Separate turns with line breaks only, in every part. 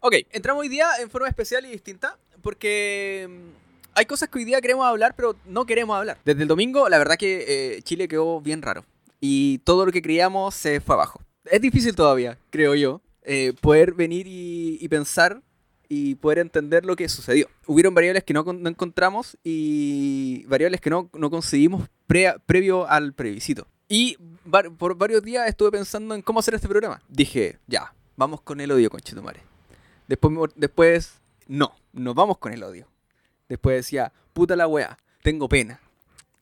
Ok, entramos hoy día en forma especial y distinta porque mm, hay cosas que hoy día queremos hablar, pero no queremos hablar. Desde el domingo, la verdad que eh, Chile quedó bien raro y todo lo que creíamos se fue abajo. Es difícil todavía, creo yo, eh, poder venir y, y pensar y poder entender lo que sucedió. Hubieron variables que no, no encontramos y variables que no, no conseguimos pre- previo al plebiscito. Y var- por varios días estuve pensando en cómo hacer este programa. Dije, ya, vamos con el odio, conchetumare. Después, después, no, no vamos con el odio. Después decía, puta la wea, tengo pena.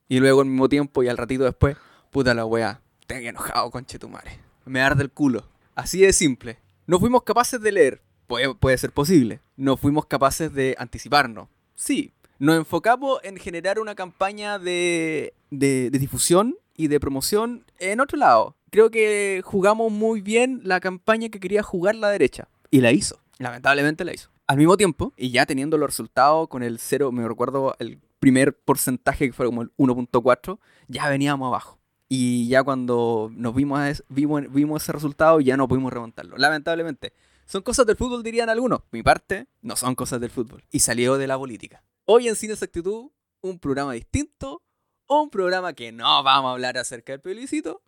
Y luego al mismo tiempo y al ratito después, puta la wea, tengo enojado, conchetumare. Me arde el culo. Así de simple. No fuimos capaces de leer. Puede, puede ser posible. No fuimos capaces de anticiparnos. Sí. Nos enfocamos en generar una campaña de, de, de difusión y de promoción en otro lado. Creo que jugamos muy bien la campaña que quería jugar la derecha. Y la hizo. Lamentablemente la hizo. Al mismo tiempo, y ya teniendo los resultados con el cero, me recuerdo el primer porcentaje que fue como el 1.4, ya veníamos abajo. Y ya cuando nos vimos, vimos, ese resultado, ya no pudimos remontarlo. Lamentablemente. Son cosas del fútbol, dirían algunos. Mi parte, no son cosas del fútbol. Y salió de la política. Hoy en Cine Exactitud, un programa distinto, un programa que no vamos a hablar acerca del plebiscito,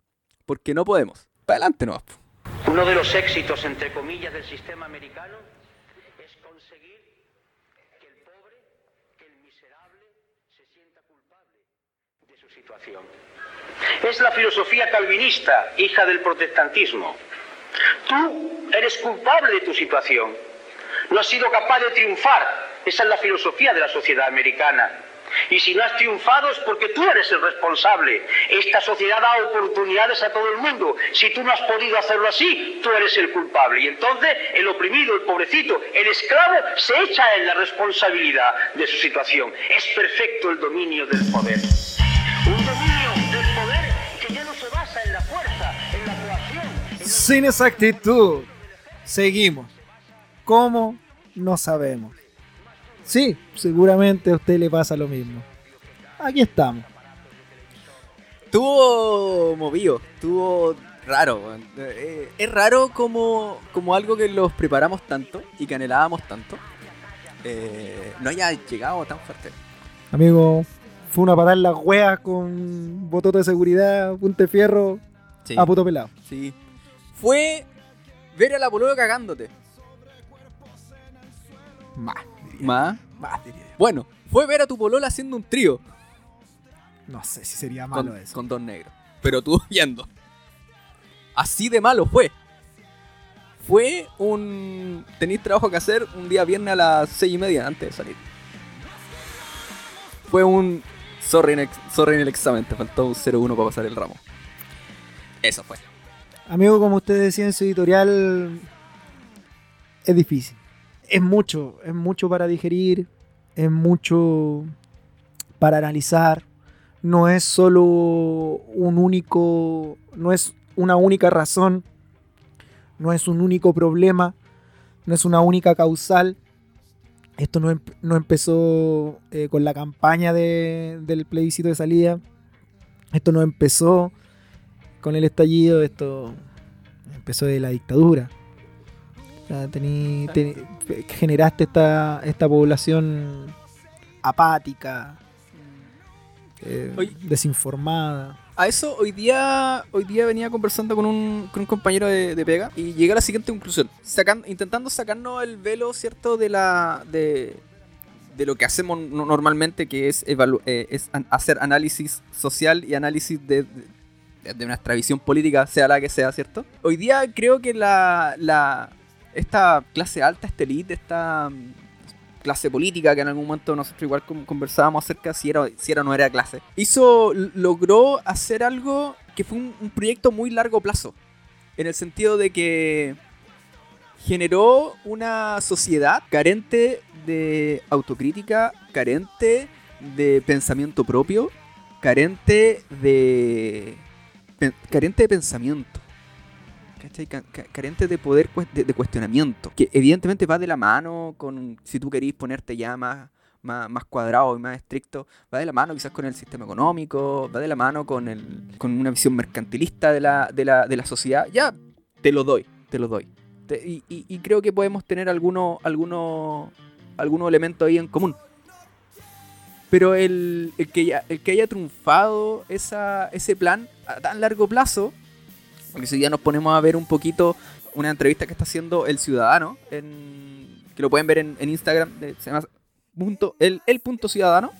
porque no podemos. Para adelante no.
Uno de los éxitos, entre comillas, del sistema americano es conseguir que el pobre, que el miserable se sienta culpable de su situación. Es la filosofía calvinista, hija del protestantismo. Tú eres culpable de tu situación. No has sido capaz de triunfar. Esa es la filosofía de la sociedad americana. Y si no has triunfado es porque tú eres el responsable. Esta sociedad da oportunidades a todo el mundo. Si tú no has podido hacerlo así, tú eres el culpable. Y entonces el oprimido, el pobrecito, el esclavo se echa en la responsabilidad de su situación. Es perfecto el dominio del poder. Un dominio del poder que no se basa en la fuerza,
Sin exactitud. Seguimos. ¿Cómo? No sabemos. Sí, seguramente a usted le pasa lo mismo. Aquí estamos.
Estuvo movido, estuvo raro. Eh, es raro como, como algo que los preparamos tanto y que anhelábamos tanto. eh, no haya llegado tan fuerte.
Amigo, fue una patada en las weas con bototo de seguridad, punte fierro,
Sí,
a puto pelado.
sí. Fue ver a la polola cagándote.
Más,
Más.
más diría yo.
Bueno, fue ver a tu polola haciendo un trío
No sé si sería malo
con,
eso.
con dos negros. Pero tú viendo. Así de malo fue. Fue un. Tenéis trabajo que hacer un día viernes a las seis y media antes de salir. Fue un. Sorry en, ex- sorry en el examen, te faltó un 0-1 para pasar el ramo. Eso fue.
Amigo, como usted decía en su editorial, es difícil. Es mucho, es mucho para digerir, es mucho para analizar. No es solo un único, no es una única razón, no es un único problema, no es una única causal. Esto no, em- no empezó eh, con la campaña de- del plebiscito de salida. Esto no empezó con el estallido, esto empezó de la dictadura. O sea, tení- tení- generaste esta, esta población apática, eh,
Oye.
desinformada.
A eso hoy día hoy día venía conversando con un, con un compañero de, de pega y llegué a la siguiente conclusión. Intentando sacarnos el velo, ¿cierto? De la. de, de lo que hacemos no- normalmente, que es, eh, es an- hacer análisis social y análisis de, de, de nuestra visión política, sea la que sea, ¿cierto? Hoy día creo que la. la esta clase alta, esta elite, esta mm, clase política que en algún momento nosotros igual con- conversábamos acerca si era, si era o no era clase, hizo, logró hacer algo que fue un, un proyecto muy largo plazo, en el sentido de que generó una sociedad carente de autocrítica, carente de pensamiento propio, carente de carente de pensamiento. ¿Cachai? Ca- ca- Carente de poder de, cuestionamiento. Que evidentemente va de la mano con si tú querís ponerte ya más, más, más cuadrado y más estricto, va de la mano quizás con el sistema económico, va de la mano con, el, con una visión mercantilista de la, de, la, de la sociedad. Ya, te lo doy, te lo doy. Y, y- creo que podemos tener algunos alguno, alguno elemento ahí en común. Pero el, el que, ya- el que haya triunfado esa, ese plan a tan largo plazo, porque si ya nos ponemos a ver un poquito una entrevista que está haciendo El Ciudadano, en, que lo pueden ver en, Instagram, se llama el, el punto ciudadano,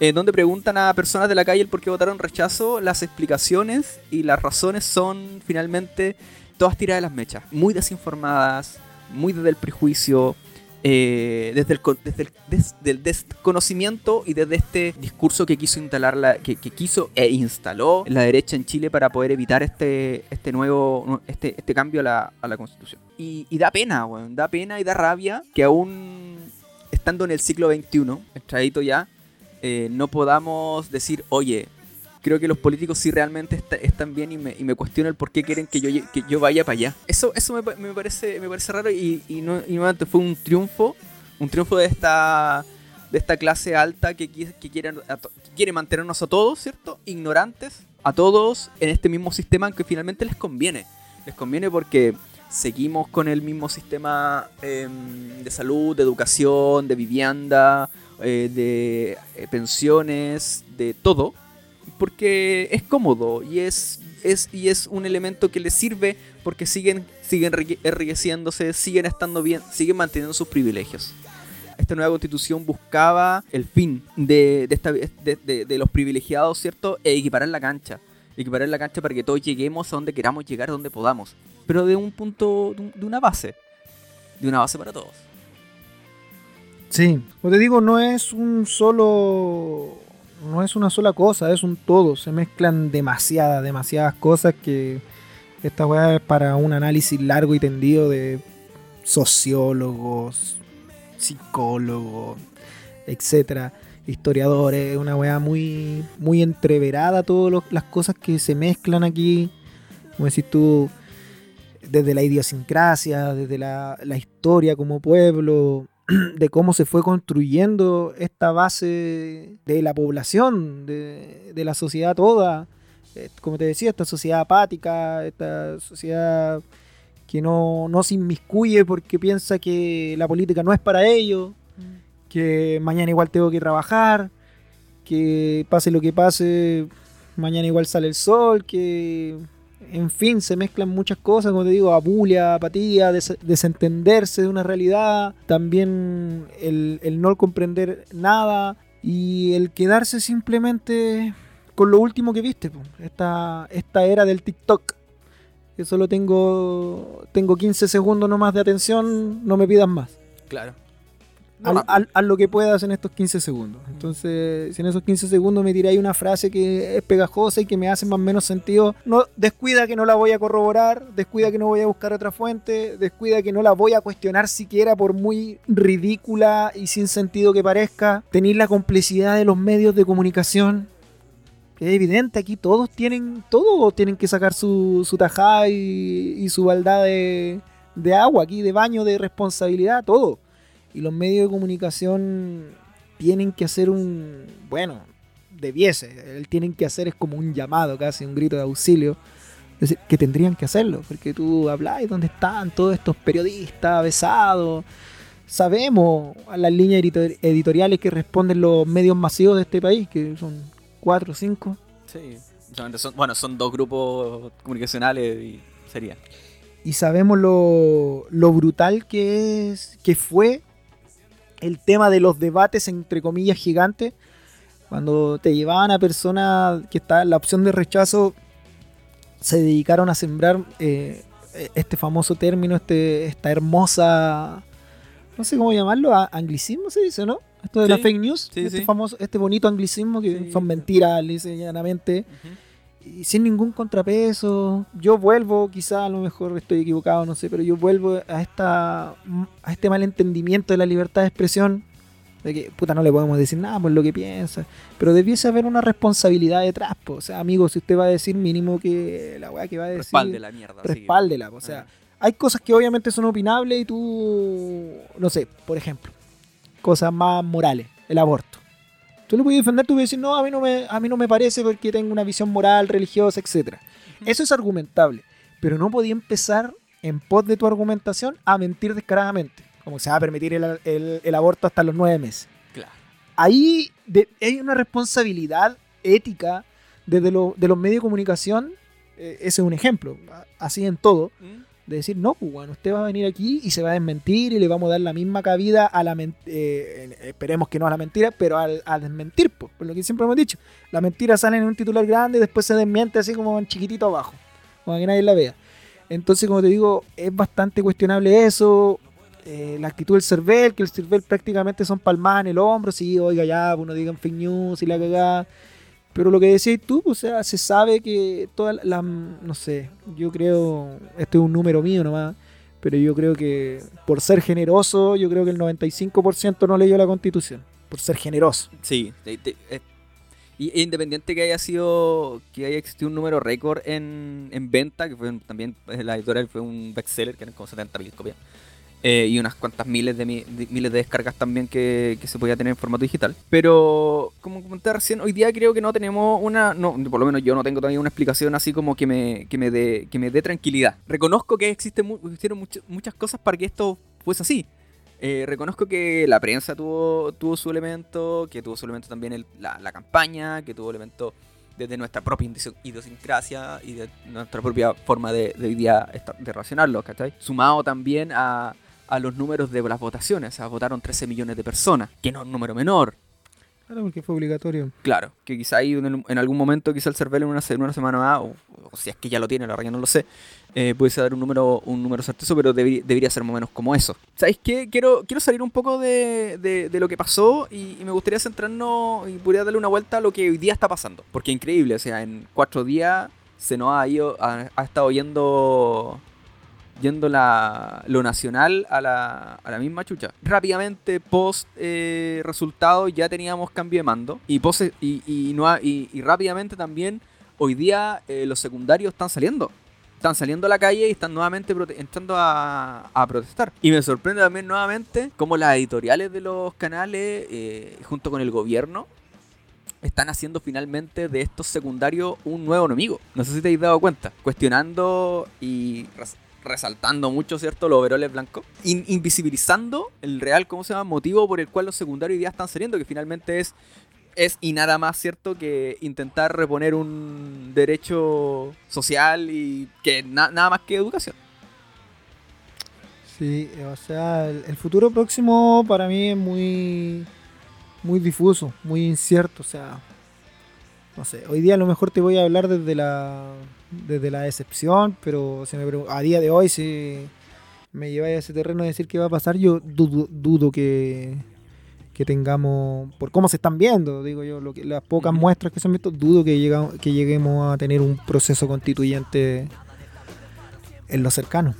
eh, donde preguntan a personas de la calle el por qué votaron rechazo, las explicaciones y las razones son finalmente todas tiradas de las mechas, muy desinformadas, muy desde el prejuicio, eh, desde, el, desde el desconocimiento y desde este discurso que quiso instalar la, que, quiso e instaló la derecha en Chile para poder evitar este, este nuevo este, este cambio a la, a la constitución. Y, da pena, weón, da pena y da rabia que aún estando en el siglo XXI, entradito ya, eh, no podamos decir, oye, creo que los políticos sí realmente está- están bien y me, y me cuestiono el por qué quieren que yo, que yo vaya para allá. Eso, eso me, me parece, me parece raro y, y, no, y nuevamente fue un triunfo, un triunfo de esta, de esta clase alta que, que, quiere, a to- que quiere mantenernos a todos, ¿cierto? Ignorantes, a todos en este mismo sistema que finalmente les conviene. Les conviene porque seguimos con el mismo sistema em, de salud, de educación, de vivienda, eh, de eh, pensiones, de todo, porque es cómodo y es, es, y es un elemento que les sirve porque siguen, siguen enrique- enriqueciéndose, siguen estando bien, siguen manteniendo sus privilegios. Esta nueva constitución buscaba el fin de, de, los privilegiados, ¿cierto? E equiparar la cancha. Equiparar la cancha para que todos lleguemos a donde queramos llegar, donde podamos. Pero de un punto, de un- de una base. De una base para todos.
Sí, como te digo, no es un solo. No es una sola cosa, es un todo. Se mezclan demasiadas, demasiadas cosas que esta weá es para un análisis largo y tendido de sociólogos, psicólogos, etcétera, historiadores. Una weá muy, muy entreverada, todas las cosas que se mezclan aquí. Como decís tú, desde la idiosincrasia, desde la, la historia como pueblo, de cómo se fue construyendo esta base de la población, de, de la sociedad toda. Eh, Como te decía, esta sociedad apática, esta sociedad que no, no se inmiscuye porque piensa que la política no es para ellos, que mañana igual tengo que trabajar, que pase lo que pase, mañana igual sale el sol, que en fin, se mezclan muchas cosas, como te digo, abulia, apatía, des- desentenderse de una realidad, también el, no comprender nada y el quedarse simplemente con lo último que viste, esta, esta era del TikTok. Que solo tengo, tengo 15 segundos nomás de atención, no me pidas más.
Claro.
Haz lo que puedas en estos 15 segundos. Entonces, si en esos 15 segundos me tiráis una frase que es pegajosa y que me hace más o menos sentido, no, descuida que no la voy a corroborar, descuida que no voy a buscar otra fuente, descuida que no la voy a cuestionar siquiera por muy ridícula y sin sentido que parezca. Tenéis la complicidad de los medios de comunicación. Es evidente, aquí todos tienen, todos tienen que sacar su, su tajada y, y su baldad de, de agua, aquí de baño, de responsabilidad, todo. Y los medios de comunicación tienen que hacer un. Bueno, debiese. El tienen que hacer es como un llamado, casi un grito de auxilio. Es decir, que tendrían que hacerlo. Porque tú hablas dónde están todos estos periodistas besados. Sabemos a las líneas editor- editoriales que responden los medios masivos de este país, que son cuatro o cinco.
Sí. Son- bueno, son dos grupos comunicacionales y sería.
y sabemos lo, lo brutal que es que fue el tema de los debates entre comillas gigantes cuando te llevaban a personas que estaban en la opción de rechazo se dedicaron a sembrar eh, este famoso término este esta hermosa no sé cómo llamarlo a- anglicismo se dice no esto de
Sí,
la fake news
sí,
este
sí.
famoso este bonito anglicismo que son mentiras lisa y llanamente y sin ningún contrapeso. Yo vuelvo, quizá a lo mejor estoy equivocado, no sé, pero yo vuelvo a esta a este malentendimiento de la libertad de expresión. De que, puta, no le podemos decir nada por lo que piensa. Pero debiese haber una responsabilidad detrás, po. O sea, amigo, si usted va a decir mínimo que la weá que va a decir.
Respalde la mierda.
respáldela, O sea,
Ah.
hay cosas que obviamente son opinables y tú. No sé, por ejemplo, cosas más morales. El aborto. Tú lo puedes defender, tú puedes decir, no, a mí no me, a mí no me parece porque tengo una visión moral, religiosa, etc. Eso es argumentable. Pero no podía empezar en pos de tu argumentación a mentir descaradamente. Como se va a permitir el, el- el aborto hasta los nueve meses.
Claro.
Ahí de- hay una responsabilidad ética desde lo- de los medios de comunicación. eh, ese es un ejemplo. Así en todo.
¿Mm?
De decir, no, pues usted va a venir aquí y se va a desmentir y le vamos a dar la misma cabida a la mentira. esperemos que no a la mentira, pero al, a desmentir, pues, por lo que siempre hemos dicho. La mentira sale en un titular grande y después se desmiente así como en chiquitito abajo, como que nadie la vea. Entonces, como te digo, es bastante cuestionable eso. eh, la actitud del CERVEL, que el CERVEL prácticamente son palmadas en el hombro, sí, oiga ya, pues, uno digan fake news y la cagada. Pero lo que decías tú, o sea, se sabe que toda la, la- no sé, yo creo, este es un número mío nomás, pero yo creo que por ser generoso, yo creo que el 95% no leyó la constitución, por ser generoso.
Sí, eh, y e independiente que haya sido, que haya existido un número récord en, en venta, que fue también eh, la editorial fue un bestseller, que eran como 70.000 copias, eh, y unas cuantas miles de, mi- de- miles de descargas también que, se podía tener en formato digital. Pero, como comenté recién, hoy día creo que no tenemos una, no, por lo menos yo no tengo todavía una explicación así como que me, que me dé que me dé tranquilidad. Reconozco que existen existieron much- muchas cosas para que esto fuese así. Eh, reconozco que la prensa tuvo, tuvo su elemento, que tuvo su elemento también la, la campaña, que tuvo elemento desde nuestra propia idios- idiosincrasia y de nuestra propia forma de, de esta- de relacionarlo, ¿cachai? Sumado también a, a los números de las votaciones, o sea, votaron 13 millones de personas, que no es un número menor,
Claro, porque fue obligatorio.
Claro, que quizá ahí en, en algún momento, quizá el CERVEL en una, en una semana más, o, o si es que ya lo tiene, la verdad que no lo sé, eh, pudiese dar un número un número certero, pero debería, debería ser más o menos como eso. ¿Sabéis qué? Quiero, quiero salir un poco de, de- de lo que pasó y, y me gustaría centrarnos y podría darle una vuelta a lo que hoy día está pasando. Porque es increíble, o sea, en cuatro días se nos ha ido, ha, ha estado yendo yendo la, lo nacional a la, a la misma chucha. Rápidamente, post eh, resultado, ya teníamos cambio de mando. Y, post, y, y, y, y rápidamente también, hoy día eh, los secundarios están saliendo. Están saliendo a la calle y están nuevamente entrando a, a protestar. Y me sorprende también nuevamente cómo las editoriales de los canales, eh, junto con el gobierno, están haciendo finalmente de estos secundarios un nuevo enemigo. No sé si te habéis dado cuenta. Cuestionando y resaltando mucho, ¿cierto? Los overoles blancos. In- invisibilizando el real, ¿cómo se llama? Motivo por el cual los secundarios día están saliendo, que finalmente es, es y nada más, ¿cierto? Que intentar reponer un derecho social y que na- nada más que educación.
Sí, o sea, el, el futuro próximo para mí es muy, muy difuso, muy incierto. O sea, no sé, hoy día a lo mejor te voy a hablar desde la, desde la decepción, pero si me a día de hoy, si me lleváis a ese terreno de decir qué va a pasar, yo dudo, dudo que, que tengamos, por cómo se están viendo, digo yo, lo que, las pocas muestras que se han visto, dudo que, llega- que lleguemos a tener un proceso constituyente en lo cercano.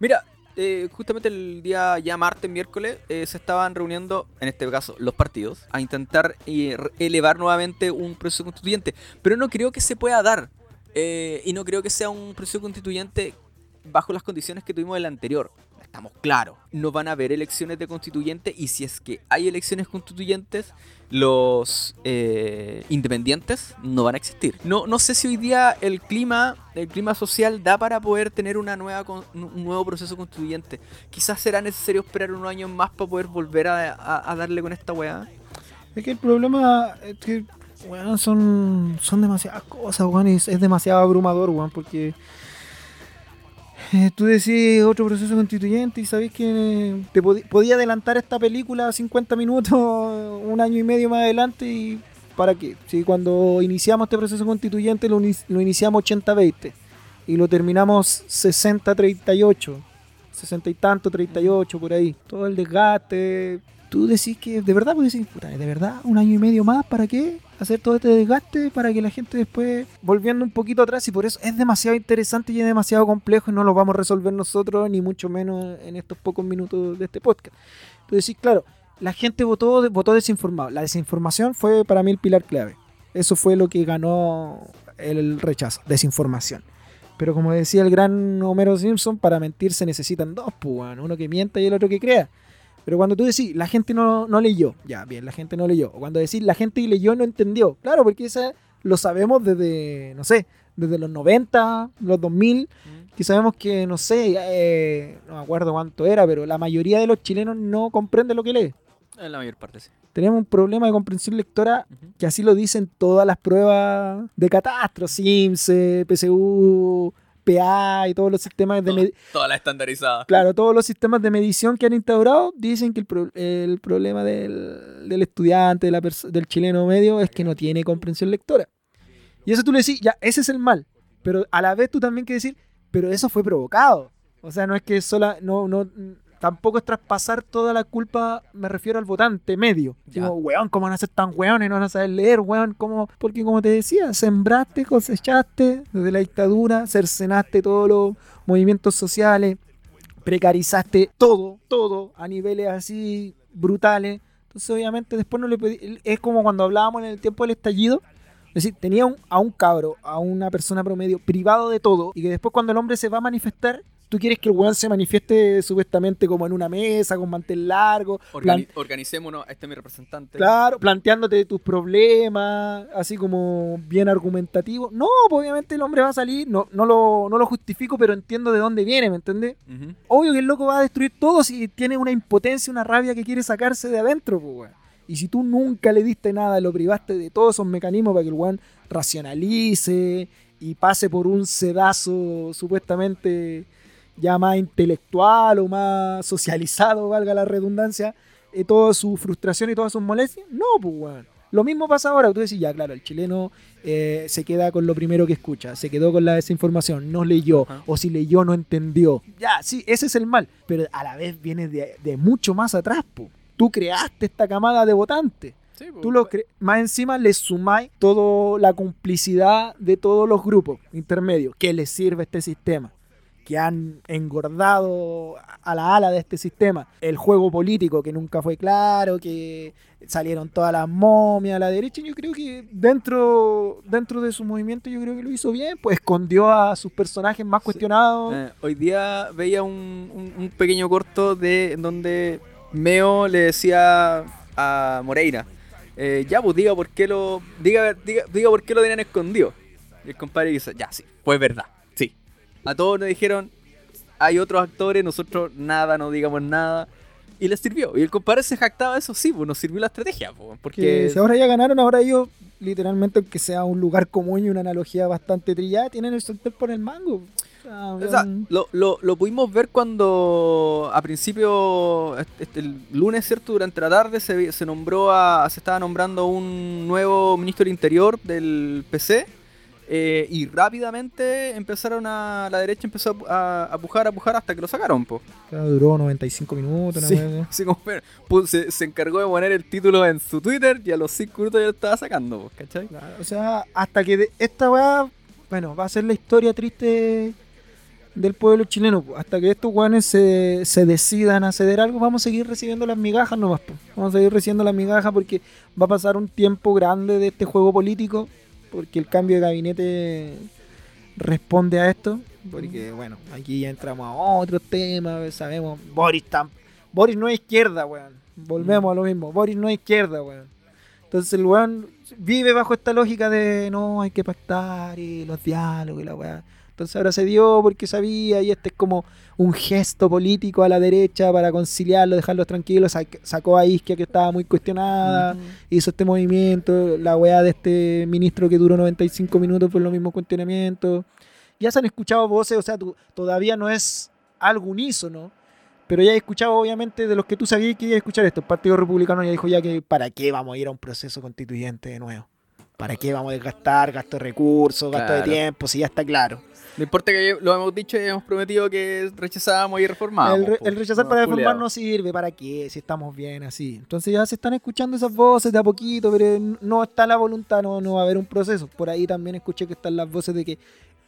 Mira, eh, justamente el día ya martes, miércoles, eh, se estaban reuniendo, en este caso, los partidos, a intentar eh, elevar nuevamente un proceso constituyente. Pero no creo que se pueda dar. eh, y no creo que sea un proceso constituyente bajo las condiciones que tuvimos el anterior. Estamos claros. No van a haber elecciones de constituyente y si es que hay elecciones constituyentes, los eh, independientes no van a existir. No, no sé si hoy día el clima, el clima social da para poder tener una nueva un nuevo proceso constituyente. Quizás será necesario esperar unos años más para poder volver a, a- a darle con esta weá.
Es que el problema es que, son, son demasiadas cosas, weón, es, es demasiado abrumador, weón, porque eh, tú decís otro proceso constituyente y sabés que te pod- podía adelantar esta película 50 minutos, un año y medio más adelante y ¿para qué? Si cuando iniciamos este proceso constituyente lo iniciamos 80-20 y lo terminamos 60-38, 60 y tanto, 38 por ahí, todo el desgaste, tú decís que de verdad, pues decís, puta, de verdad, un año y medio más, ¿para qué? Hacer todo este desgaste para que la gente después, volviendo un poquito atrás, y por eso es demasiado interesante y es demasiado complejo y no lo vamos a resolver nosotros, ni mucho menos en estos pocos minutos de este podcast. Tú decís, claro, la gente votó, votó desinformado. La desinformación fue para mí el pilar clave. Eso fue lo que ganó el rechazo, desinformación. Pero como decía el gran Homero Simpson, para mentir se necesitan dos, pues, uno que mienta y el otro que crea. Pero cuando tú decís, la gente no, no leyó, ya, bien, la gente no leyó. O cuando decís, la gente leyó no entendió. Claro, porque esa lo sabemos desde, no sé, desde los 90, los 2000, que sabemos que, no sé, eh, no me acuerdo cuánto era, pero la mayoría de los chilenos no comprende lo que lee.
En la mayor parte, sí.
Tenemos un problema de comprensión lectora que así lo dicen todas las pruebas de catastro, SIMS, eh, PSU, PA y todos los sistemas de... med-
Toda la estandarizada.
Claro, todos los sistemas de medición que han instaurado dicen que el, pro- el problema del, del estudiante, de la del chileno medio, es que no tiene comprensión lectora. Y eso tú le decís, ya, ese es el mal. Pero a la vez tú también quieres decir, pero eso fue provocado. O sea, no es que sola, no, no, tampoco es traspasar toda la culpa, me refiero al votante medio. Digo, weón, ¿cómo van a ser tan weones? No van a saber leer, weón, ¿cómo? Porque como te decía, sembraste, cosechaste desde la dictadura, cercenaste todos los movimientos sociales, precarizaste todo, todo a niveles así brutales. Entonces, obviamente, después no le pedí. Es como cuando hablábamos en el tiempo del estallido. Es decir, tenía un- a un cabro, a una persona promedio, privado de todo, y que después, cuando el hombre se va a manifestar, tú quieres que el weón se manifieste supuestamente como en una mesa, con mantel largo,
Organi- organicémonos, este es mi representante.
Claro, planteándote tus problemas, así como bien argumentativo. No, pues, obviamente el hombre va a salir, no, no, lo, no lo justifico, pero entiendo de dónde viene, ¿me entendés?
Ujú.
Obvio que el loco va a destruir todo si tiene una impotencia, una rabia que quiere sacarse de adentro, pues, weón. Y si tú nunca le diste nada, lo privaste de todos esos mecanismos para que el weón racionalice y pase por un sedazo supuestamente ya más intelectual o más socializado, valga la redundancia, eh, toda su frustración y todas sus molestias. No, pues, weón. Lo mismo pasa ahora, tú decís, ya, claro, el chileno eh, se queda con lo primero que escucha, se quedó con la desinformación, no leyó, o si leyó no entendió. Ya, sí, ese es el mal, pero a la vez viene de, de mucho más atrás, po. Tú creaste esta camada de votantes.
Sí, pues,
Tú lo cre- más encima le sumáis toda la complicidad de todos los grupos intermedios que les sirve este sistema, que han engordado a la ala de este sistema. El juego político que nunca fue claro, que salieron todas las momias a la derecha. y Yo creo que dentro, dentro de su movimiento yo creo que lo hizo bien, pues escondió a sus personajes más cuestionados.
Eh, hoy día veía un, un- un pequeño corto de en donde Meo le decía a Moreira, eh, ya pues diga por qué lo diga, diga, diga por qué lo tenían escondido. Y el compadre dice, ya sí, fue verdad. A todos nos dijeron, hay otros actores, nosotros nada, no digamos nada. Y les sirvió. Y el compadre se jactaba de eso, sí, pues nos sirvió la estrategia, pues,
que
porque
si ahora ya ganaron, ahora ellos, literalmente, aunque sea un lugar común y una analogía bastante trillada, tienen el sartén por el mango. O sea, weón,
lo, lo, lo pudimos ver cuando a principio, este, el lunes, ¿cierto? Durante la tarde se, se nombró a, se estaba nombrando un nuevo ministro del Interior del PC eh, y rápidamente empezaron a, la derecha empezó a, a pujar, a pujar hasta que lo sacaron, po.
claro, duró 95 minutos. una
Sí,
así.
así como, se, se encargó de poner el título en su Twitter y a los 5 minutos ya lo estaba sacando, po, ¿cachai?
Claro, o sea, hasta que de- esta weá, bueno, va a ser la historia triste del pueblo chileno. po. Hasta que estos weones se, se decidan a ceder algo, vamos a seguir recibiendo las migajas nomás. po. Vamos a seguir recibiendo las migajas porque va a pasar un tiempo grande de este juego político. Porque el cambio de gabinete responde a esto. Porque, bueno, aquí ya entramos a otros temas. Sabemos, Boris, tam- Boris no es izquierda, weón. Volvemos a lo mismo. Boris no es izquierda, weón. Entonces el weón vive bajo esta lógica de no, hay que pactar y los diálogos y la weá. Entonces ahora se dio porque sabía y este es como un gesto político a la derecha para conciliarlo, dejarlos tranquilos. Sac- Sacó a Isquia que estaba muy cuestionada, hizo este movimiento, la weá de este ministro que duró 95 minutos por los mismos cuestionamientos. Ya se han escuchado voces, o sea, todavía no es algo unísono, pero ya he escuchado obviamente de los que tú sabías que iba a escuchar esto. El Partido Republicano ya dijo ya que para qué vamos a ir a un proceso constituyente de nuevo. ¿Para qué vamos a desgastar gasto de recursos, gasto de tiempo? Si ya está claro.
No importa que lo hemos dicho y hemos prometido que rechazábamos y reformábamos.
el, re-
po.
el rechazar
No,
para reformar no sirve. ¿Para qué? Si estamos bien así. Entonces ya se están escuchando esas voces de a poquito, pero no está la voluntad, no, no va a haber un proceso. Por ahí también escuché que están las voces de que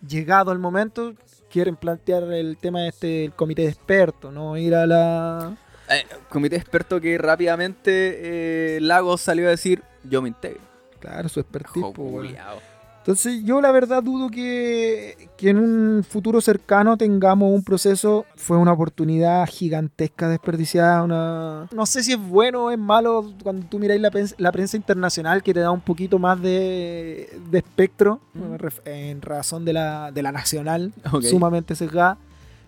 llegado el momento quieren plantear el tema de este el comité de expertos, no ir a la...
Eh, comité experto que rápidamente eh, Lagos salió a decir yo me integro.
Claro, su expertise.
Culiao.
Entonces yo la verdad dudo que, que en un futuro cercano tengamos un proceso. Fue una oportunidad gigantesca desperdiciada. Una... No sé si es bueno o es malo cuando tú miráis la, prensa- la prensa internacional que te da un poquito más de, de espectro
Mm.
en razón de la, de la nacional,
Ok.
sumamente sesgada.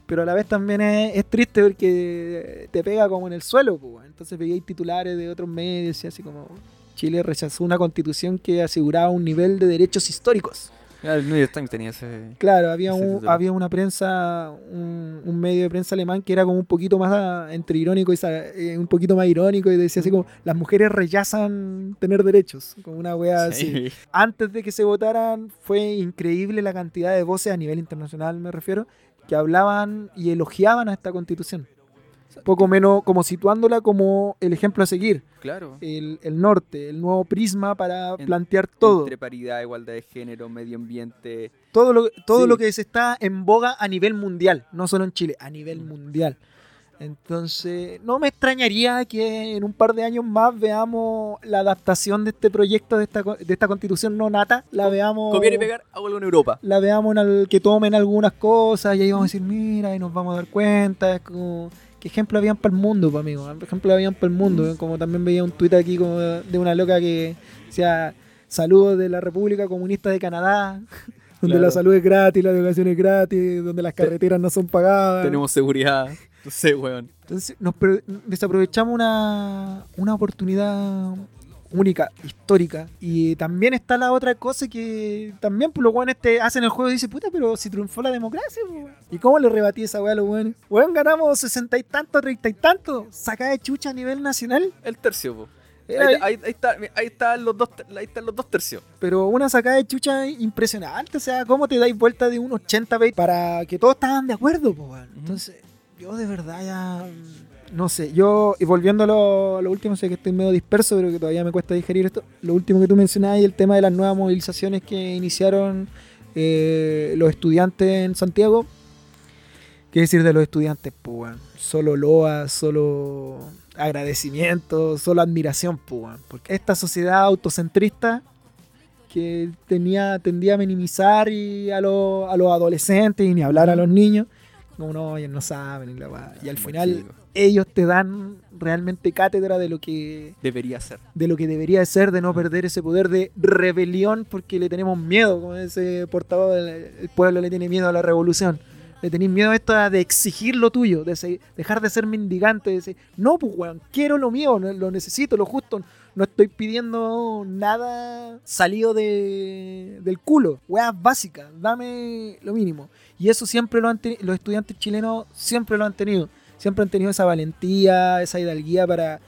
Pero a la vez también es, es triste porque te pega como en el suelo. pues. Entonces veíais titulares de otros medios y así como... Chile rechazó una constitución que aseguraba un nivel de derechos históricos.
El New York Times tenía ese.
Claro, había,
Ese
un, había una prensa, un, un medio de prensa alemán que era como un poquito más ah, entre irónico y eh, un poquito más irónico y decía así como las mujeres rechazan tener derechos, como una wea así.
Sí.
Antes de que se votaran fue increíble la cantidad de voces a nivel internacional, me refiero, que hablaban y elogiaban a esta constitución. Poco menos como situándola como el ejemplo a seguir,
Claro.
el, el norte, el nuevo prisma para
En-
plantear todo.
Entre paridad, igualdad de género, medio ambiente.
todo lo, todo
Sí.
lo que se está en boga a nivel mundial, no solo en Chile, a nivel mundial. Entonces, no me extrañaría que en un par de años más veamos la adaptación de este proyecto, de esta, de esta constitución no nata, la veamos...
Y pegar, algo en Europa.
La veamos en al- que tomen algunas cosas y ahí vamos a decir, mira, y nos vamos a dar cuenta, es como... ¿Qué ejemplo habían para el mundo, pa, amigo? ¿Qué ejemplo habían para el mundo? Como también veía un tuit aquí como de una loca que decía, saludos de la República Comunista de Canadá, donde
Claro.
la salud es gratis, la educación es gratis, donde las carreteras no son pagadas.
Tenemos seguridad. No sé, weón.
Entonces nos pro- desaprovechamos una, una oportunidad única, histórica. Y también está la otra cosa que también pues, los weones te hacen el juego y dicen, puta, pero si triunfó la democracia, weón". ¿Y cómo le rebatí esa weá a los weones? Weón, ganamos sesenta y tantos, treinta y tantos. Saca de chucha a nivel nacional.
El tercio, po. Ahí,
Era-
ahí- ahí está, ahí están los dos, ahí están los dos tercios.
pero una sacada de chucha impresionante. O sea, ¿cómo te dais vuelta de un 80 veinte para que todos estaban de acuerdo, po? Entonces, yo de verdad ya. No sé, yo, y volviendo a lo, a lo último, sé que estoy medio disperso, pero que todavía me cuesta digerir esto. Lo último que tú mencionabas y el tema de las nuevas movilizaciones que iniciaron eh, los estudiantes en Santiago. ¿Qué decir de los estudiantes? Pues? Solo loa, solo agradecimiento, solo admiración, pues. Porque esta sociedad autocentrista que tenía, tendía a minimizar y a, los- a los adolescentes y ni hablar a los niños, como no, ellos no saben. Y, la weá. y al
Muy
final
chico.
ellos te dan realmente cátedra de lo que
Debería ser.
de lo que debería de ser, de no perder ese poder de rebelión porque le tenemos miedo, como ese portavoz del el pueblo le tiene miedo a la revolución. Le tenéis miedo a esto de exigir lo tuyo, de se- dejar de ser mendigante, de decir, no, pues weón, quiero lo mío, lo necesito, lo justo, no estoy pidiendo nada salido de, del culo, weas básicas, dame lo mínimo. Y eso siempre lo han los estudiantes chilenos siempre lo han tenido, siempre han tenido esa valentía, esa hidalguía para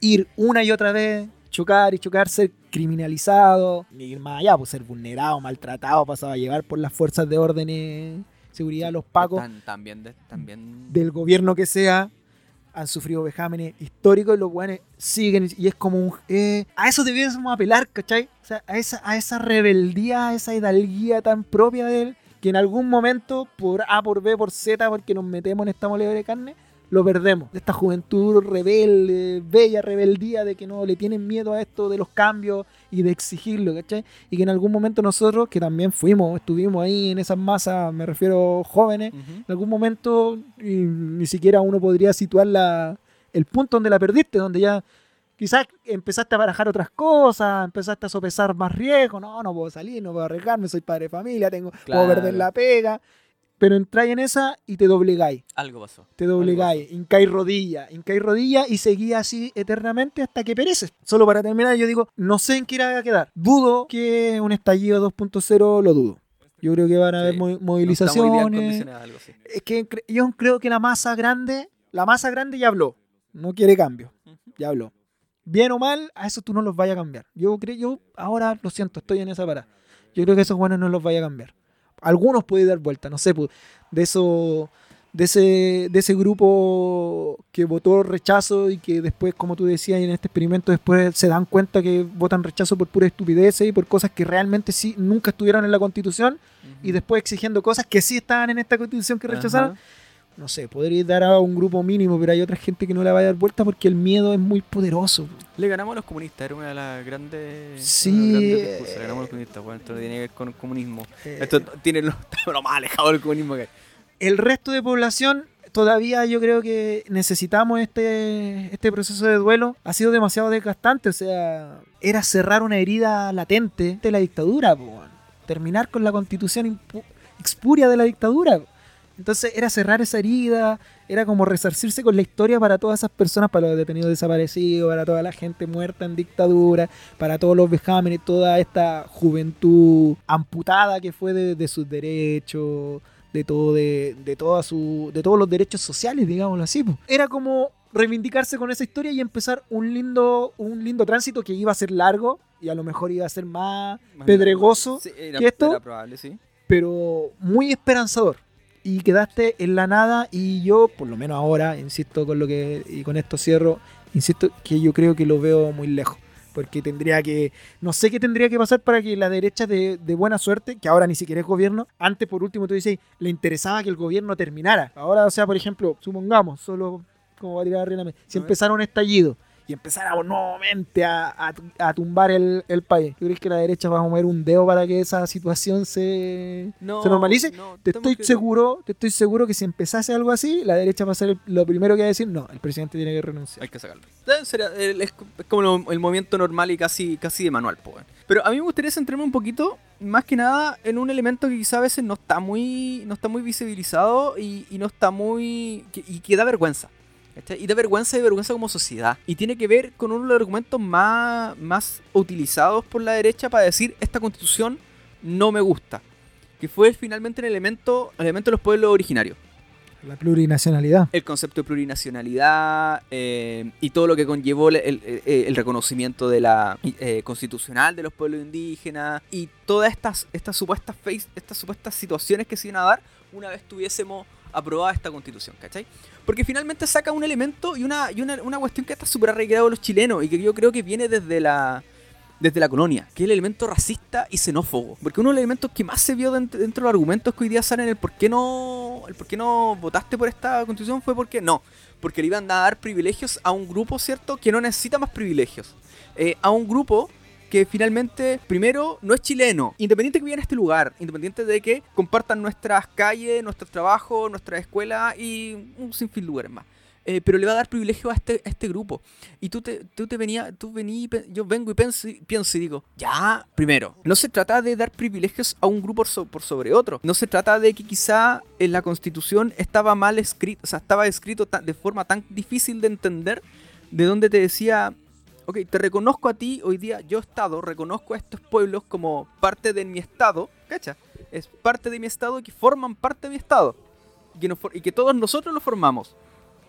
ir una y otra vez, chocar y chocar, ser criminalizado, ni ir más allá, pues ser vulnerado, maltratado, pasado a llevar por las fuerzas de orden, y seguridad, los pacos
también, de- también.
del gobierno que sea, han sufrido vejámenes históricos y los buenos siguen y es como un... eh, a eso debiésemos apelar, ¿cachai? O sea, a esa, a esa rebeldía, a esa hidalguía tan propia de él, que en algún momento, por A, por B, por Z, porque nos metemos en esta moledora de carne, lo perdemos. De esta juventud rebelde, bella rebeldía, de que no le tienen miedo a esto de los cambios y de exigirlo, ¿cachai? Y que en algún momento nosotros, que también fuimos, estuvimos ahí en esas masas, me refiero jóvenes, en algún momento y ni siquiera uno podría situar la, el punto donde la perdiste, donde ya quizás empezaste a barajar otras cosas, empezaste a sopesar más riesgo, no, no puedo salir, no puedo arriesgarme, soy padre de familia, tengo, puedo perder la pega, pero entráis en esa y te doblegáis,
Algo pasó.
te doblegáis, hincáis rodilla, hincáis rodilla y seguí así eternamente hasta que pereces. Solo para terminar, yo digo, no sé en qué irá a quedar. Dudo que un estallido 2.0 lo dudo. Yo creo que van a haber
Sí. No
movilizaciones.
condicionado algo así.
Es que yo creo que la masa grande, la masa grande ya habló. No quiere cambio. Ya habló. Bien o mal, a eso tú no los vayas a cambiar. Yo creo, yo ahora lo siento, estoy en esa parada. Yo creo que esos buenos no los vaya a cambiar. Algunos puede dar vuelta, no sé, de eso, de ese, de ese grupo que votó rechazo y que después, como tú decías, en este experimento después se dan cuenta que votan rechazo por pura estupidez y por cosas que realmente sí nunca estuvieron en la constitución y después exigiendo cosas que sí estaban en esta constitución que rechazaron. No sé, podría dar a un grupo mínimo, pero hay otra gente que no la va a dar vuelta porque el miedo es muy poderoso.
Le ganamos a los comunistas, era una de las grandes.
Sí,
grandes discursos, le ganamos a los comunistas, bueno, esto no tiene que ver con el comunismo.
Eh,
Esto tiene lo, lo más alejado del comunismo que hay.
el resto de población todavía yo creo que necesitamos este, este proceso de duelo. Ha sido demasiado desgastante, o sea, era cerrar una herida latente de la dictadura, po, terminar con la constitución expuria de la dictadura. Entonces era cerrar esa herida, era como resarcirse con la historia para todas esas personas, para los detenidos desaparecidos, para toda la gente muerta en dictadura, para todos los vejámenes, toda esta juventud amputada que fue de, de sus derechos, de todo, de, de toda su, de todos los derechos sociales, digámoslo así. Era como reivindicarse con esa historia y empezar un lindo, un lindo tránsito que iba a ser largo y a lo mejor iba a ser más
Más
pedregoso,
Sí, era,
que esto-
era probable, sí.
pero muy esperanzador. Y quedaste en la nada y yo, por lo menos ahora, insisto con lo que y con esto cierro, insisto que yo creo que lo veo muy lejos. Porque tendría que, no sé qué tendría que pasar para que la derecha de, de buena suerte, que ahora ni siquiera es gobierno, antes por último tú dices, le interesaba que el gobierno terminara. Ahora, o sea, por ejemplo, supongamos, solo como va a tirar Reina, si empezara un estallido y empezáramos nuevamente a, a- a tumbar el, el país, ¿tú crees que la derecha va a mover un dedo para que esa situación se,
No,
se normalice?
no,
te estoy
que-
seguro, te estoy seguro que si empezase algo así, la derecha va a ser el- lo primero que va a decir, no, el presidente tiene que renunciar.
Hay que sacarlo. Es como el movimiento normal y casi, casi de manual, weón. Pero a mí me gustaría centrarme un poquito, más que nada, en un elemento que quizá a veces no está muy, no está muy visibilizado y, y no está muy. que- y que da vergüenza. Y da vergüenza y vergüenza como sociedad. Y tiene que ver con uno de los argumentos más, más utilizados por la derecha para decir esta constitución no me gusta. Que fue finalmente el elemento, el elemento de los pueblos originarios
La plurinacionalidad.
el concepto de plurinacionalidad eh, y todo lo que conllevó el, el- el- el reconocimiento de la eh, constitucional de los pueblos indígenas y todas estas, estas supuestas face- estas supuestas situaciones que se iban a dar una vez tuviésemos aprobada esta constitución, ¿cachai? Porque finalmente saca un elemento y una, y una, una cuestión que está súper arraigado en los chilenos y que yo creo que viene desde la desde la colonia, que es el elemento racista y xenófobo. Porque uno de los elementos que más se vio dentro, dentro de los argumentos que hoy día salen el por qué no. el por qué no votaste por esta constitución fue porque no. Porque le iban a dar privilegios a un grupo, ¿cierto? Que no necesita más privilegios. Eh, a un grupo que finalmente, primero, no es chileno, independiente que viva en este lugar, independiente de que compartan nuestras calles, nuestros trabajos, nuestras escuelas y un sinfín de lugares más. Eh, pero le va a dar privilegio a este, a este grupo. Y tú te, tú te venía, tú vení, yo vengo y pienso, pienso y digo, ya, primero, no se trata de dar privilegios a un grupo por, so- por sobre otro. No se trata de que quizá en la constitución estaba mal escrito, o sea, estaba escrito de forma tan difícil de entender, de donde te decía, ok, te reconozco a ti, hoy día yo Estado, reconozco a estos pueblos como parte de mi Estado, ¿cacha? Es parte de mi Estado que forman parte de mi Estado. Y que, nos y que todos nosotros lo formamos.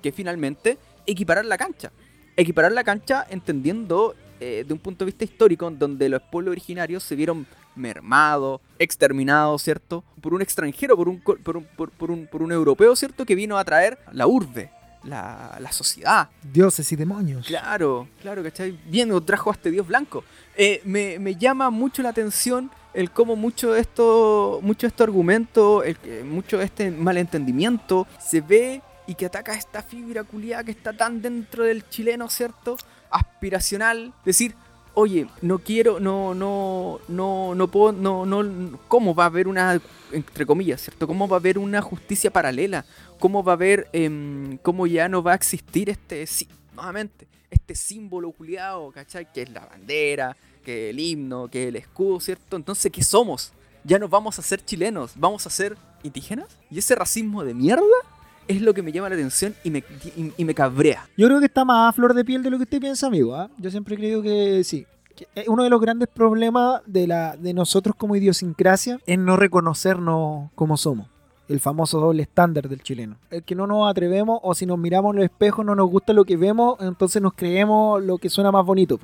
Que finalmente equiparar la cancha. Equiparar la cancha entendiendo eh, de un punto de vista histórico, donde los pueblos originarios se vieron mermados, exterminados, ¿cierto? Por un extranjero, por un, por un, por un, por un europeo, ¿cierto? Que vino a traer la urbe, la, la sociedad.
Dioses y demonios.
Claro, claro, ¿cachai? Bien, trajo a este dios blanco. Eh, me, me llama mucho la atención el cómo mucho de esto, mucho de estos argumentos, el, que- mucho de este malentendimiento se ve y que ataca esta fibra culiada que está tan dentro del chileno, ¿cierto? Aspiracional. Decir, oye, no quiero, no, no, no, no puedo, no, no, ¿cómo va a haber una, entre comillas, ¿cierto? ¿Cómo va a haber una justicia paralela? ¿Cómo va a haber, em, cómo ya no va a existir este, sí, nuevamente, este símbolo culiado, ¿cachai? Que es la bandera, que el himno, que el escudo, ¿cierto? Entonces, ¿qué somos? Ya no vamos a ser chilenos, vamos a ser indígenas. Y ese racismo de mierda es lo que me llama la atención y me, y, me cabrea.
Yo creo que está más a flor de piel de lo que usted piensa, amigo. ¿ah? Yo siempre creo que sí. Uno de los grandes problemas de, la, de nosotros como idiosincrasia es no reconocernos como somos. El famoso doble estándar del chileno. El que no nos atrevemos o si nos miramos en los espejos no nos gusta lo que vemos, entonces nos creemos lo que suena más bonito.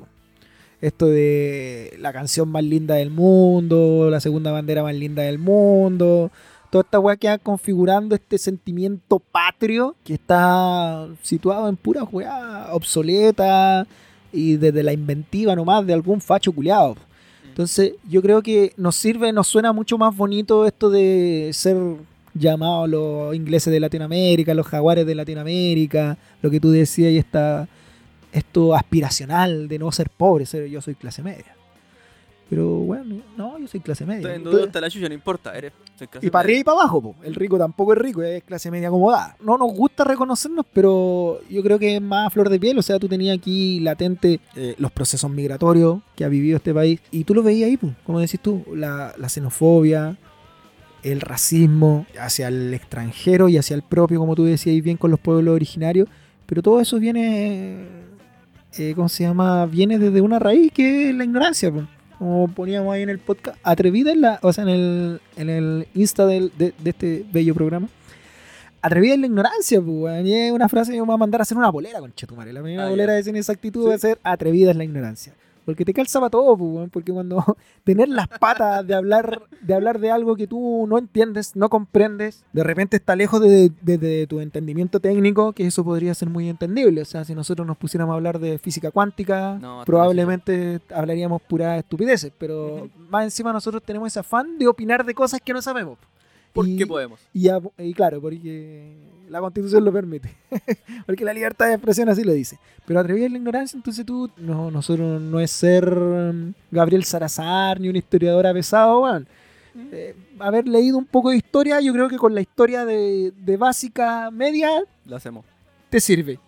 Esto de la canción más linda del mundo, la segunda bandera más linda del mundo, toda esta weá que va configurando este sentimiento patrio que está situado en pura weá obsoleta y desde la inventiva nomás de algún facho culiado. Entonces, yo creo que nos sirve, nos suena mucho más bonito esto de ser llamados los ingleses de Latinoamérica, los jaguares de Latinoamérica, lo que tú decías y esta, esto aspiracional de no ser pobre, ser yo soy clase media. Pero bueno, no, yo soy clase media.
Estoy en duda hasta la chucha, no importa. Eres,
y para arriba y para abajo, po. el rico tampoco es rico, es clase media acomodada. No nos gusta reconocernos, pero yo creo que es más flor de piel. O sea, tú tenías aquí latente eh, los procesos migratorios que ha vivido este país. Y tú lo veías ahí, pues, como decís tú, la, la xenofobia, el racismo hacia el extranjero y hacia el propio, como tú decías bien con los pueblos originarios. Pero todo eso viene, eh, ¿cómo se llama? Viene desde una raíz que es la ignorancia, pues como poníamos ahí en el podcast, atrevida en la, o sea, en el, en el Insta del- de, de este bello programa. Atrevida en la ignorancia, pues, es una frase que me va a mandar a hacer una polera, con Chetumare. La primera
Ah,
bolera
ya.
es en esa actitud
Sí.
de ser atrevida en la ignorancia. Porque te calza para todo, pues. Porque cuando tener las patas de hablar, de hablar de algo que tú no entiendes, no comprendes, de repente está lejos de, de- de tu entendimiento técnico, que eso podría ser muy entendible. O sea, si nosotros nos pusiéramos a hablar de física cuántica,
No,
probablemente hablaríamos pura estupideces. Pero más encima nosotros tenemos ese afán de opinar de cosas que no sabemos.
¿Por
Y-
qué podemos?
y, y claro, porque la constitución lo permite. porque la libertad de expresión así lo dice. Pero atrevido en la ignorancia, entonces tú, no, nosotros no es ser um, Gabriel Salazar ni un historiador avesado, weón. Eh, haber leído un poco de historia, yo creo que con la historia de, de básica media
Lo hacemos.
te sirve.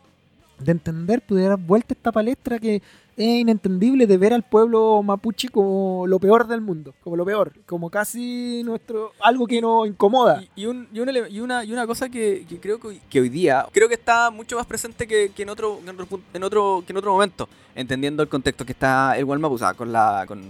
De entender, de dar vuelta esta palestra que es inentendible de ver al pueblo mapuche como lo peor del mundo, como lo peor, como casi nuestro algo que nos incomoda.
Y, y un- y una, y una cosa que, creo que hoy, día creo que está mucho más presente que, que en otro en otro, en otro que en otro momento, entendiendo el contexto que está el Walmart, o sea, con la con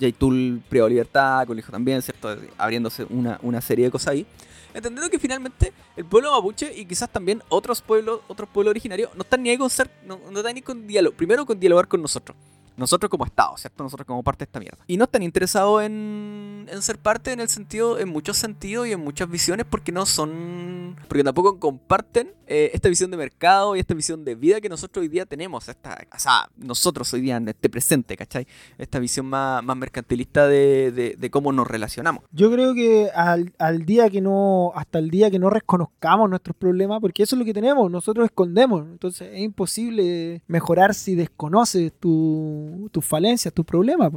J-Tool Privo Libertad, con el hijo también, ¿cierto? Abriéndose una, una serie de cosas ahí. Entendiendo que finalmente el pueblo mapuche y quizás también otros pueblos, otros pueblos originarios, no están ni ahí con ser, no, no están ni con diálogo. Primero con dialogar con nosotros. Nosotros como Estado, ¿cierto? Nosotros como parte de esta mierda. Y no están interesados en, en ser parte en el sentido, en muchos sentidos y en muchas visiones porque no son... Porque tampoco comparten eh, esta visión de mercado y esta visión de vida que nosotros hoy día tenemos. Esta, o sea, nosotros hoy día en este presente, ¿cachai? Esta visión más, mercantilista de, de- de cómo nos relacionamos.
Yo creo que al, al día que no, hasta el día que no reconozcamos nuestros problemas, porque eso es lo que tenemos, nosotros escondemos, entonces es imposible mejorar si desconoces tu- tus falencias, tus problemas.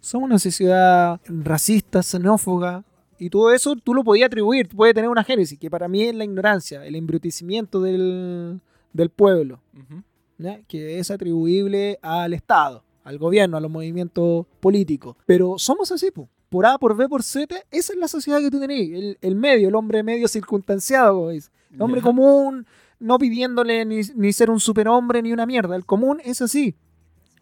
Somos una sociedad racista, xenófoba, y todo eso tú lo podías atribuir, puede tener una génesis, que para mí es la ignorancia, el embrutecimiento del, del pueblo. ¿ya? que es atribuible al Estado, al gobierno, a los movimientos políticos. Pero somos así, po. por A, por B, por Z, esa es la sociedad que tú tenés, el, el medio, el hombre medio circunstanciado, como dice. el hombre
Ya.
común, no pidiéndole ni, ni ser un superhombre ni una mierda, el común es así.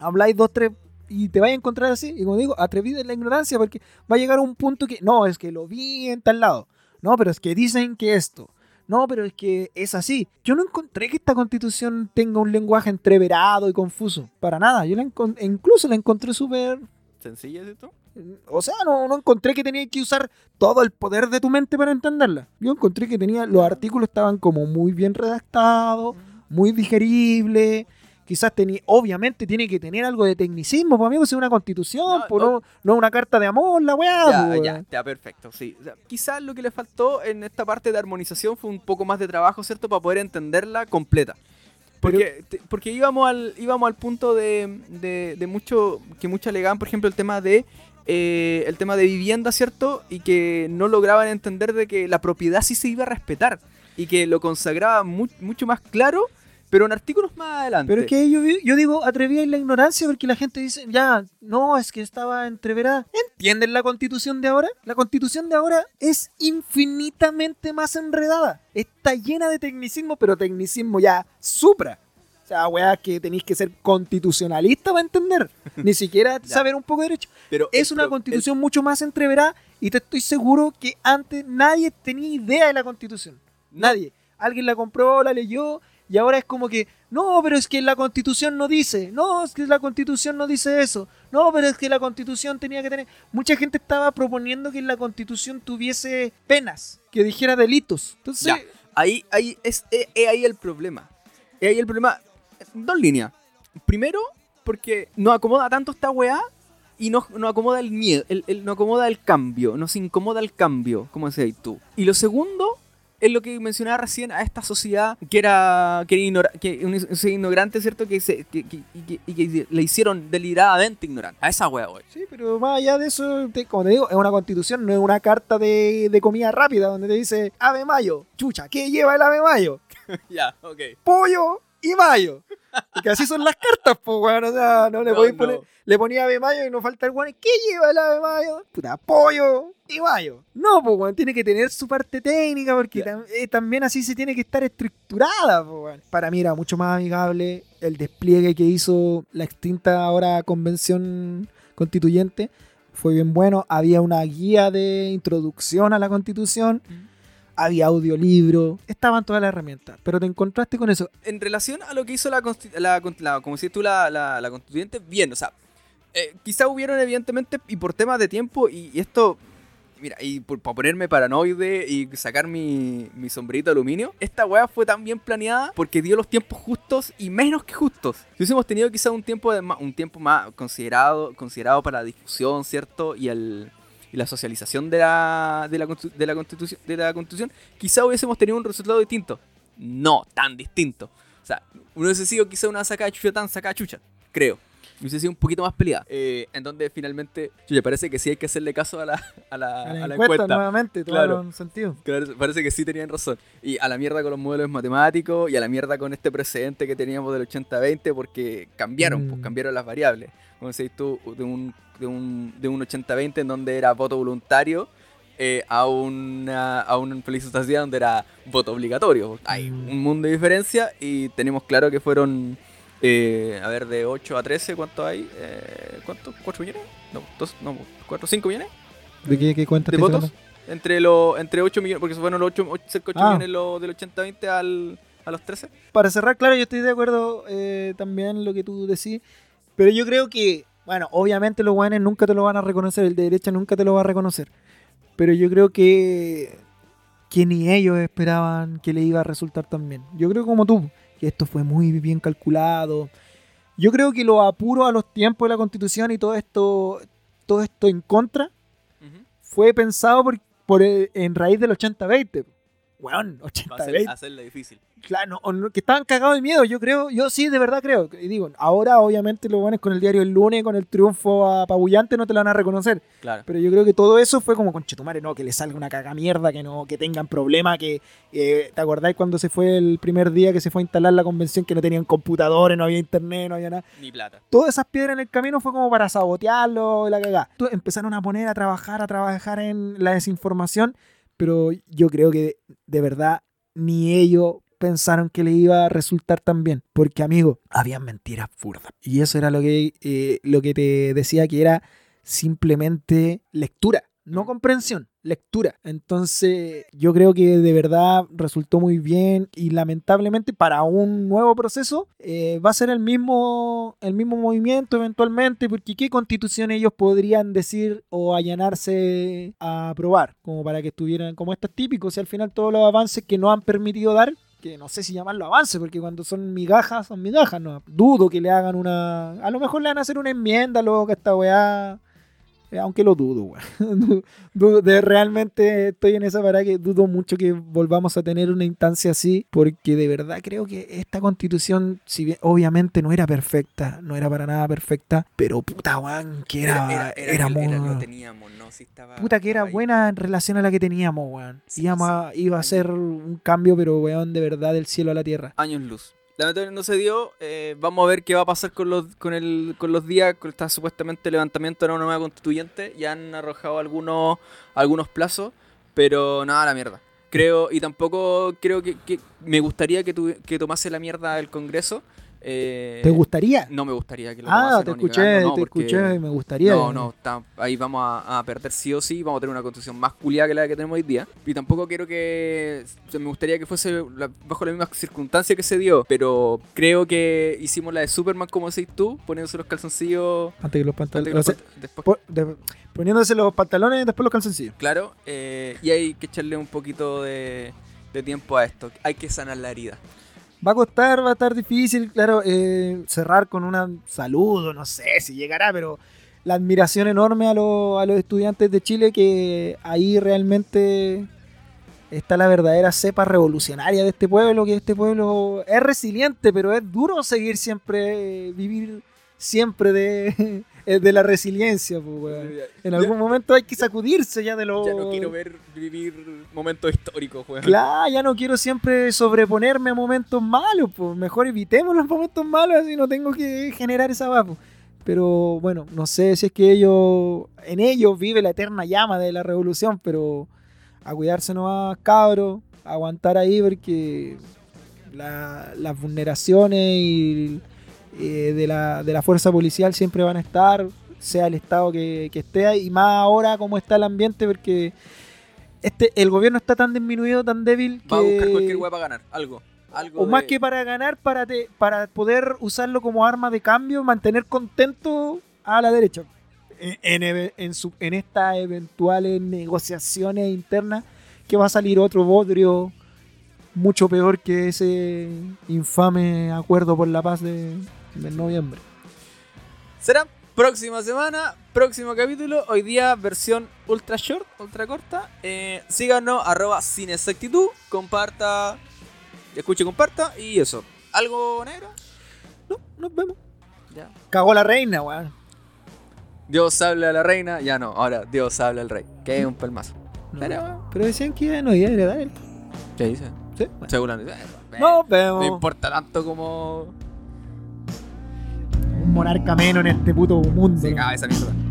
Habláis dos, tres y te vais a encontrar así, y como digo, atrevido en la ignorancia, porque va a llegar a un punto que, no, es que lo vi en tal lado, no, pero es que dicen que esto, no, pero es que es así. Yo no encontré que esta constitución tenga un lenguaje entreverado y confuso. Para nada. Yo la e incluso la encontré súper...
¿Sencilla, ¿cierto?
O sea, no, no encontré que tenía que usar todo el poder de tu mente para entenderla. Yo encontré que tenía... Los artículos estaban como muy bien redactados, muy digeribles. Quizás tenía... Obviamente tiene que tener algo de tecnicismo, para mí, pues es una constitución,
No,
pues,
no.
no, una carta de amor, la weá.
Ya,
pues,
ya, ya, perfecto, sí. O sea, quizás lo que le faltó en esta parte de armonización fue un poco más de trabajo, ¿cierto? Para poder entenderla completa. Porque, porque íbamos, al, íbamos al punto de, de, de mucho, que muchos alegaban, por ejemplo, el tema de eh, el tema de vivienda, ¿cierto? Y que no lograban entender de que la propiedad sí se iba a respetar y que lo consagraba mu- mucho más claro, pero en artículos más adelante.
Pero es que yo, digo atrevida en la ignorancia porque la gente dice, ya, no, es que estaba entreverada. ¿Entienden la constitución de ahora? La constitución de ahora es infinitamente más enredada. Está llena de tecnicismo, pero tecnicismo ya supra. O sea, weá, que tenéis que ser constitucionalista para entender. Ni siquiera saber un poco de derecho.
Pero
Es una constitución mucho más entreverada y te estoy seguro que antes nadie tenía idea de la constitución. Nadie. Alguien la compró, la leyó y ahora es como que, no, pero es que la constitución no dice, no, es que la constitución no dice eso, no, pero es que la constitución tenía que tener... Mucha gente estaba proponiendo que la constitución tuviese penas, que dijera delitos. Entonces.
Ahí, ahí es, es- es ahí el problema. Es ahí el problema. Dos líneas. Primero, porque nos acomoda tanto esta weá y nos, nos acomoda el miedo, el, el- nos acomoda el cambio, nos incomoda el cambio, como decías tú. Y lo segundo, es lo que mencionaba recién a esta sociedad que era, que era ignora- que sociedad ignorante, ¿cierto? Que, se, que, que- y que- le hicieron deliberadamente ignorante. A esa wea, wey.
Sí, pero más allá de eso, te- como te digo, es una constitución, no es una carta de, de comida rápida donde te dice ave mayo. Chucha, ¿qué lleva el ave mayo?
ya, ok.
Pollo y mayo. Porque así son las cartas, pues, weón. O sea, no le
No,
podéis
no.
poner. Le ponía ave mayo y no falta el weón. ¿Qué lleva el ave mayo? Puta, pollo y mayo. No, pues, weón. Tiene que tener su parte técnica porque tam- eh, también así se tiene que estar estructurada, pues, weón. Para mí era mucho más amigable el despliegue que hizo la extinta ahora convención constituyente. Fue bien bueno. Había una guía de introducción a la constitución. Había audiolibro. Estaban todas las herramientas. Pero te encontraste con eso.
En relación a lo que hizo la, la, la- como decías tú, la, la, constituyente, bien, o sea, eh, quizá hubieron evidentemente, y por temas de tiempo, y, esto, mira, y por, para ponerme paranoide y sacar mi, mi sombrerito de aluminio, esta weá fue tan bien planeada porque dio los tiempos justos y menos que justos. Si hubiésemos tenido quizá un tiempo, de un tiempo más considerado, considerado para la difusión, ¿cierto? Y el... Y la socialización de la, de, la, de, la constitución, de la constitución, quizá hubiésemos tenido un resultado distinto. No tan distinto. O sea, hubiese sido quizá una saca de chucha tan saca de chucha, creo. Hubiese sido un poquito más peleada. Eh, en donde finalmente, chucha, parece que sí hay que hacerle caso a la, a la,
A la
a la
encuesta,
encuesta.
nuevamente,
Claro.
tomaron sentido.
Claro, parece que sí tenían razón. Y a la mierda con los modelos matemáticos y a la mierda con este precedente que teníamos del 80-20 porque cambiaron, pues
Mm.
cambiaron las variables. Como decís tú, de un, de un, de un 80-20 en donde era voto voluntario eh, a, una, a sociedad donde era voto obligatorio. Hay
Mm.
un mundo de diferencia y tenemos claro que fueron, eh, a ver, de 8 a 13, ¿cuánto hay? Eh, ¿Cuánto? ¿4 millones? No, dos, no, 4, 5 millones
¿De qué, qué cuenta
de votos. Entre, los entre 8 millones, porque se fueron los 8, cerca de 8
Ah.
millones lo- del 80-20 al, a los 13.
Para cerrar, claro, yo estoy de acuerdo eh, también lo que tú decís. Pero yo creo que, bueno, obviamente los guanes nunca te lo van a reconocer, el de derecha nunca te lo va a reconocer. Pero yo creo que, que ni ellos esperaban que le iba a resultar tan bien. Yo creo como tú, que esto fue muy bien calculado. Yo creo que los apuros a los tiempos de la constitución y todo esto, todo esto en contra, fue pensado por, por, eh, en raíz del 80-20. Weón, 80-20.
hacerla difícil.
Claro, no, no- que estaban cagados de miedo, yo creo, yo sí de verdad creo. Y digo, ahora obviamente lo van con el diario el lunes, con el triunfo apabullante, no te lo van a reconocer.
Claro.
Pero yo creo que todo eso fue como con Chetumare, no, que le salga una caga mierda, que no, que tengan problema, que eh, ¿te acordáis cuando se fue el primer día que se fue a instalar la convención que no tenían computadores, no había internet, no había nada?
Ni plata.
Todas esas piedras en el camino fue como para sabotearlo la cagada. Empezaron a poner a trabajar, a trabajar en la desinformación, pero yo creo que de, verdad ni ellos pensaron que le iba a resultar tan bien. Porque, amigo, habían mentiras burdas. Y eso era lo que, eh, lo que te decía que era simplemente lectura, no comprensión, lectura. Entonces, yo creo que de verdad resultó muy bien y lamentablemente para un nuevo proceso eh, va a ser el mismo, el mismo movimiento eventualmente, porque ¿qué constitución ellos podrían decir o allanarse a aprobar? Como para que estuvieran, como estos típicos, y al final todos los avances que no han permitido dar que no sé si llamarlo avance, porque cuando son migajas, son migajas, no. Dudo que le hagan una. A lo mejor le van a hacer una enmienda luego que esta weá. Eh, Aunque lo dudo, weón. Dudo- de, realmente estoy en esa parada que dudo mucho que volvamos a tener una instancia así, porque de verdad creo que esta constitución, si bien obviamente no era perfecta, no era para nada perfecta, pero puta, weón, que era, era, muy-
lo teníamos, ¿no? Sí estaba,
Puta que era
ahí.
buena en relación a la que teníamos, weón.
Sí,
a- iba a ser un cambio, pero weón, de verdad, del cielo a la tierra.
Años luz. Lamentablemente no se dio. eh, vamos a ver qué va a pasar con los, con el, con los días. Con esta supuestamente levantamiento de una nueva constituyente. Ya han arrojado algunos, algunos plazos. Pero nada, la mierda. Creo, y tampoco creo que, que me gustaría que, tu- que tomase la mierda el Congreso. Eh,
¿Te gustaría?
No me gustaría que lo
Ah, te escuché,
cagando, no,
te
porque-
escuché me gustaría.
No, no, ahí vamos a, a perder sí o sí, vamos a tener una constitución más culiada que la que tenemos hoy día. Y tampoco quiero que, o sea, me gustaría que fuese la- bajo las mismas circunstancias que se dio, pero creo que hicimos la de Superman como decís tú, poniéndose los calzoncillos
Antes que los pantalones.
pant- después,
po- de- poniéndose los pantalones y después los calzoncillos.
claro, eh, y hay que echarle un poquito de, de tiempo a esto, hay que sanar la herida.
Va a costar, va a estar difícil, claro, eh, cerrar con un saludo, no sé si llegará, pero la admiración enorme a, a los estudiantes de Chile que ahí realmente está la verdadera cepa revolucionaria de este pueblo, que este pueblo es resiliente, pero es duro seguir siempre, vivir siempre de, de la resiliencia. Pues, weón. En algún momento hay que sacudirse ya de lo...
Ya no quiero ver vivir momentos históricos, weón.
Claro, ya no quiero siempre sobreponerme a momentos malos, pues mejor evitemos los momentos malos así no tengo que generar esa vapo. Pero bueno, no sé si es que ellos, en ellos vive la eterna llama de la revolución, pero a cuidarse nomás, cabros, aguantar ahí porque la- las vulneraciones y, eh, de, la, de la fuerza policial siempre van a estar, sea el estado que, que esté, y más ahora como está el ambiente, porque este el gobierno está tan disminuido, tan débil, que...
Va a buscar cualquier weá para ganar, algo. algo
O más que para ganar, para, te- para poder usarlo como arma de cambio, mantener contento a la derecha. En, en eve- en su- en estas eventuales negociaciones internas, que va a salir otro bodrio mucho peor que ese infame acuerdo por la paz de, de noviembre.
Será próxima semana, próximo capítulo. Hoy día versión ultra short, ultra corta. Eh, síganos, arroba sin exactitud. Comparta, escuche, comparta. Y eso. ¿Algo negro?
No, nos vemos.
Ya.
Cagó la reina, weón.
Dios habla a la reina. Ya no, ahora Dios habla al rey. Que es un pelmazo.
No.
Pero,
Pero decían que ya no iba a heredar el.
¿qué dice?
Sí.
Seguramente. Eh,
Nos vemos.
No importa tanto como
monarca menos en este puto mundo.
se esa mierda.